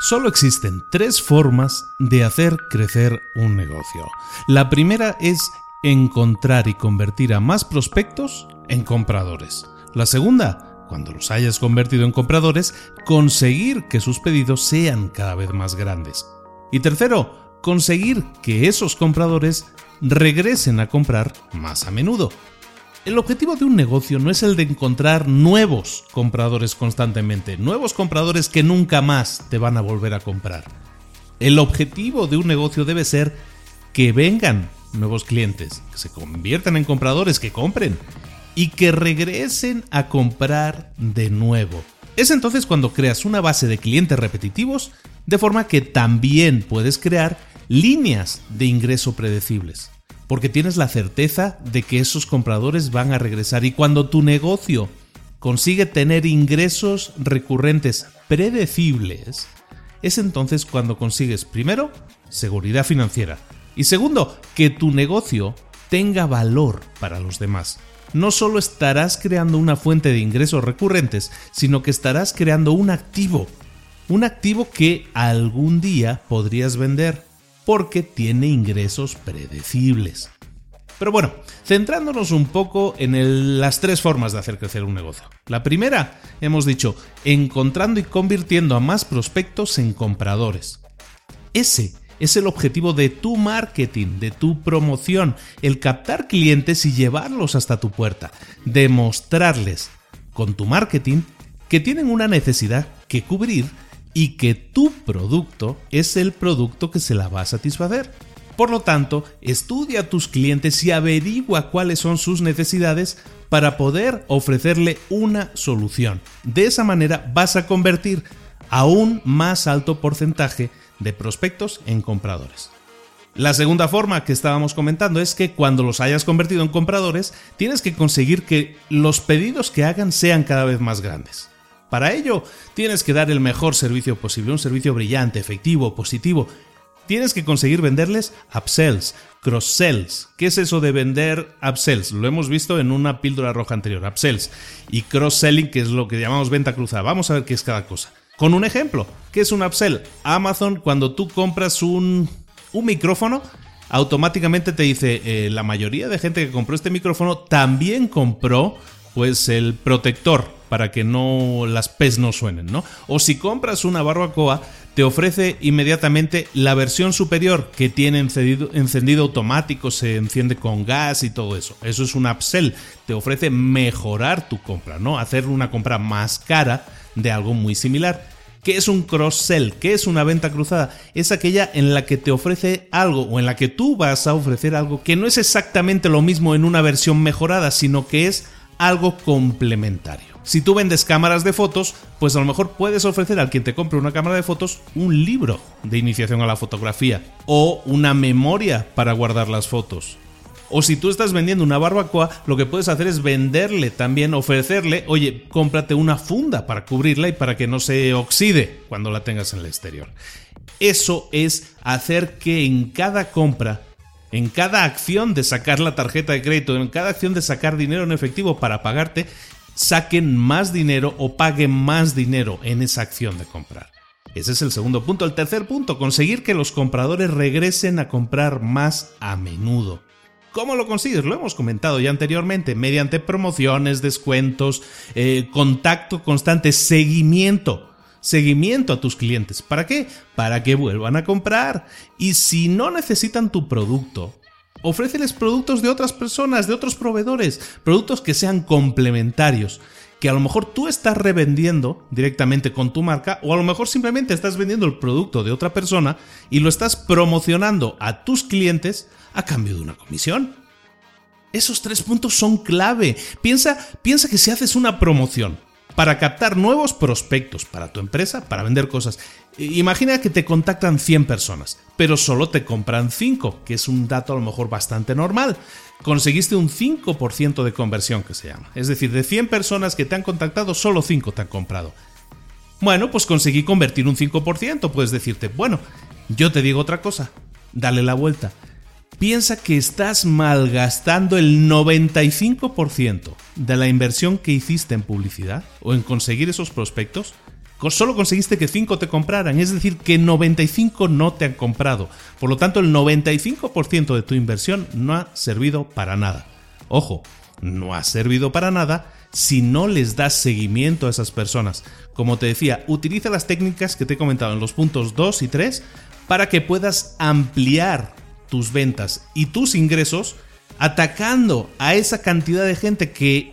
Solo existen tres formas de hacer crecer un negocio. La primera es encontrar y convertir a más prospectos en compradores. La segunda, cuando los hayas convertido en compradores, conseguir que sus pedidos sean cada vez más grandes. Y tercero, conseguir que esos compradores regresen a comprar más a menudo. El objetivo de un negocio no es el de encontrar nuevos compradores constantemente, nuevos compradores que nunca más te van a volver a comprar. El objetivo de un negocio debe ser que vengan nuevos clientes, que se conviertan en compradores, que compren y que regresen a comprar de nuevo. Es entonces cuando creas una base de clientes repetitivos, de forma que también puedes crear líneas de ingreso predecibles porque tienes la certeza de que esos compradores van a regresar. Y cuando tu negocio consigue tener ingresos recurrentes predecibles, es entonces cuando consigues primero seguridad financiera. Y segundo que tu negocio tenga valor para los demás. No solo estarás creando una fuente de ingresos recurrentes, sino que estarás creando un activo, un activo que algún día podrías vender porque tiene ingresos predecibles. Pero bueno, centrándonos un poco en las tres formas de hacer crecer un negocio. La primera, hemos dicho, encontrando y convirtiendo a más prospectos en compradores. Ese es el objetivo de tu marketing, de tu promoción, el captar clientes y llevarlos hasta tu puerta, demostrarles con tu marketing que tienen una necesidad que cubrir y que tu producto es el producto que se la va a satisfacer. Por lo tanto, estudia a tus clientes y averigua cuáles son sus necesidades para poder ofrecerle una solución. De esa manera vas a convertir a un más alto porcentaje de prospectos en compradores. La segunda forma que estábamos comentando es que cuando los hayas convertido en compradores, tienes que conseguir que los pedidos que hagan sean cada vez más grandes. Para ello, tienes que dar el mejor servicio posible, un servicio brillante, efectivo, positivo. Tienes que conseguir venderles upsells, cross-sells. ¿Qué es eso de vender upsells? Lo hemos visto en una píldora roja anterior, upsells. Y cross-selling, que es lo que llamamos venta cruzada. Vamos a ver qué es cada cosa. Con un ejemplo, ¿qué es un upsell? Amazon, cuando tú compras un, micrófono, automáticamente te dice, eh, la mayoría de gente que compró este micrófono también compró pues el protector para que no las pes no suenen, ¿no? O si compras una barbacoa, te ofrece inmediatamente la versión superior que tiene encendido, encendido, automático, se enciende con gas y todo eso. Eso es un upsell, te ofrece mejorar tu compra, ¿no? Hacer una compra más cara de algo muy similar. ¿Qué es un cross-sell? ¿Qué es una venta cruzada? Es aquella en la que te ofrece algo o en la que tú vas a ofrecer algo que no es exactamente lo mismo en una versión mejorada, sino que es algo complementario. Si tú vendes cámaras de fotos, pues a lo mejor puedes ofrecer al quien te compre una cámara de fotos un libro de iniciación a la fotografía o una memoria para guardar las fotos. O si tú estás vendiendo una barbacoa, lo que puedes hacer es venderle también, ofrecerle, oye, cómprate una funda para cubrirla y para que no se oxide cuando la tengas en el exterior. Eso es hacer que en cada compra en cada acción de sacar la tarjeta de crédito, en cada acción de sacar dinero en efectivo para pagarte, saquen más dinero o paguen más dinero en esa acción de comprar. Ese es el segundo punto. El tercer punto, conseguir que los compradores regresen a comprar más a menudo. ¿Cómo lo consigues? Lo hemos comentado ya anteriormente, mediante promociones, descuentos, eh, contacto constante, seguimiento seguimiento a tus clientes. ¿Para qué? Para que vuelvan a comprar. Y si no necesitan tu producto, ofréceles productos de otras personas, de otros proveedores, productos que sean complementarios que a lo mejor tú estás revendiendo directamente con tu marca o a lo mejor simplemente estás vendiendo el producto de otra persona y lo estás promocionando a tus clientes a cambio de una comisión. Esos tres puntos son clave. Piensa, piensa que si haces una promoción para captar nuevos prospectos para tu empresa, para vender cosas. Imagina que te contactan 100 personas, pero solo te compran 5, que es un dato a lo mejor bastante normal. Conseguiste un 5% de conversión que se llama. Es decir, de 100 personas que te han contactado, solo 5 te han comprado. Bueno, pues conseguí convertir un 5%. Puedes decirte, bueno, yo te digo otra cosa. Dale la vuelta piensa que estás malgastando el 95% de la inversión que hiciste en publicidad o en conseguir esos prospectos solo conseguiste que 5 te compraran, es decir, que 95 no te han comprado. Por lo tanto, el 95% de tu inversión no ha servido para nada. Ojo, no ha servido para nada si no les das seguimiento a esas personas. Como te decía, utiliza las técnicas que te he comentado en los puntos 2 y 3 para que puedas ampliar tus ventas y tus ingresos atacando a esa cantidad de gente que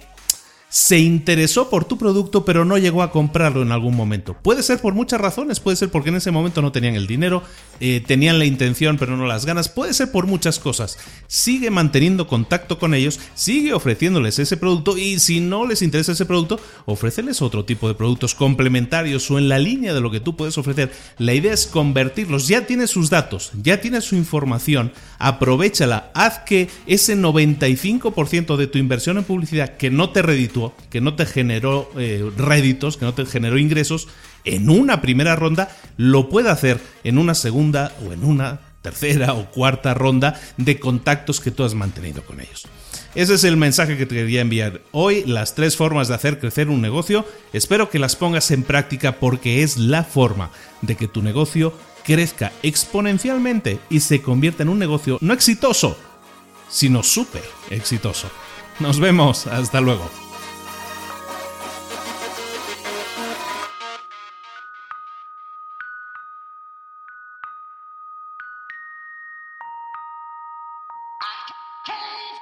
se interesó por tu producto pero no llegó a comprarlo en algún momento. Puede ser por muchas razones, puede ser porque en ese momento no tenían el dinero, eh, tenían la intención pero no las ganas, puede ser por muchas cosas. Sigue manteniendo contacto con ellos, sigue ofreciéndoles ese producto y si no les interesa ese producto, ofréceles otro tipo de productos complementarios o en la línea de lo que tú puedes ofrecer. La idea es convertirlos, ya tienes sus datos, ya tienes su información, aprovechala, haz que ese 95% de tu inversión en publicidad que no te reditúa que no te generó eh, réditos, que no te generó ingresos en una primera ronda, lo puede hacer en una segunda o en una tercera o cuarta ronda de contactos que tú has mantenido con ellos. Ese es el mensaje que te quería enviar hoy, las tres formas de hacer crecer un negocio. Espero que las pongas en práctica porque es la forma de que tu negocio crezca exponencialmente y se convierta en un negocio no exitoso, sino súper exitoso. Nos vemos, hasta luego. Please,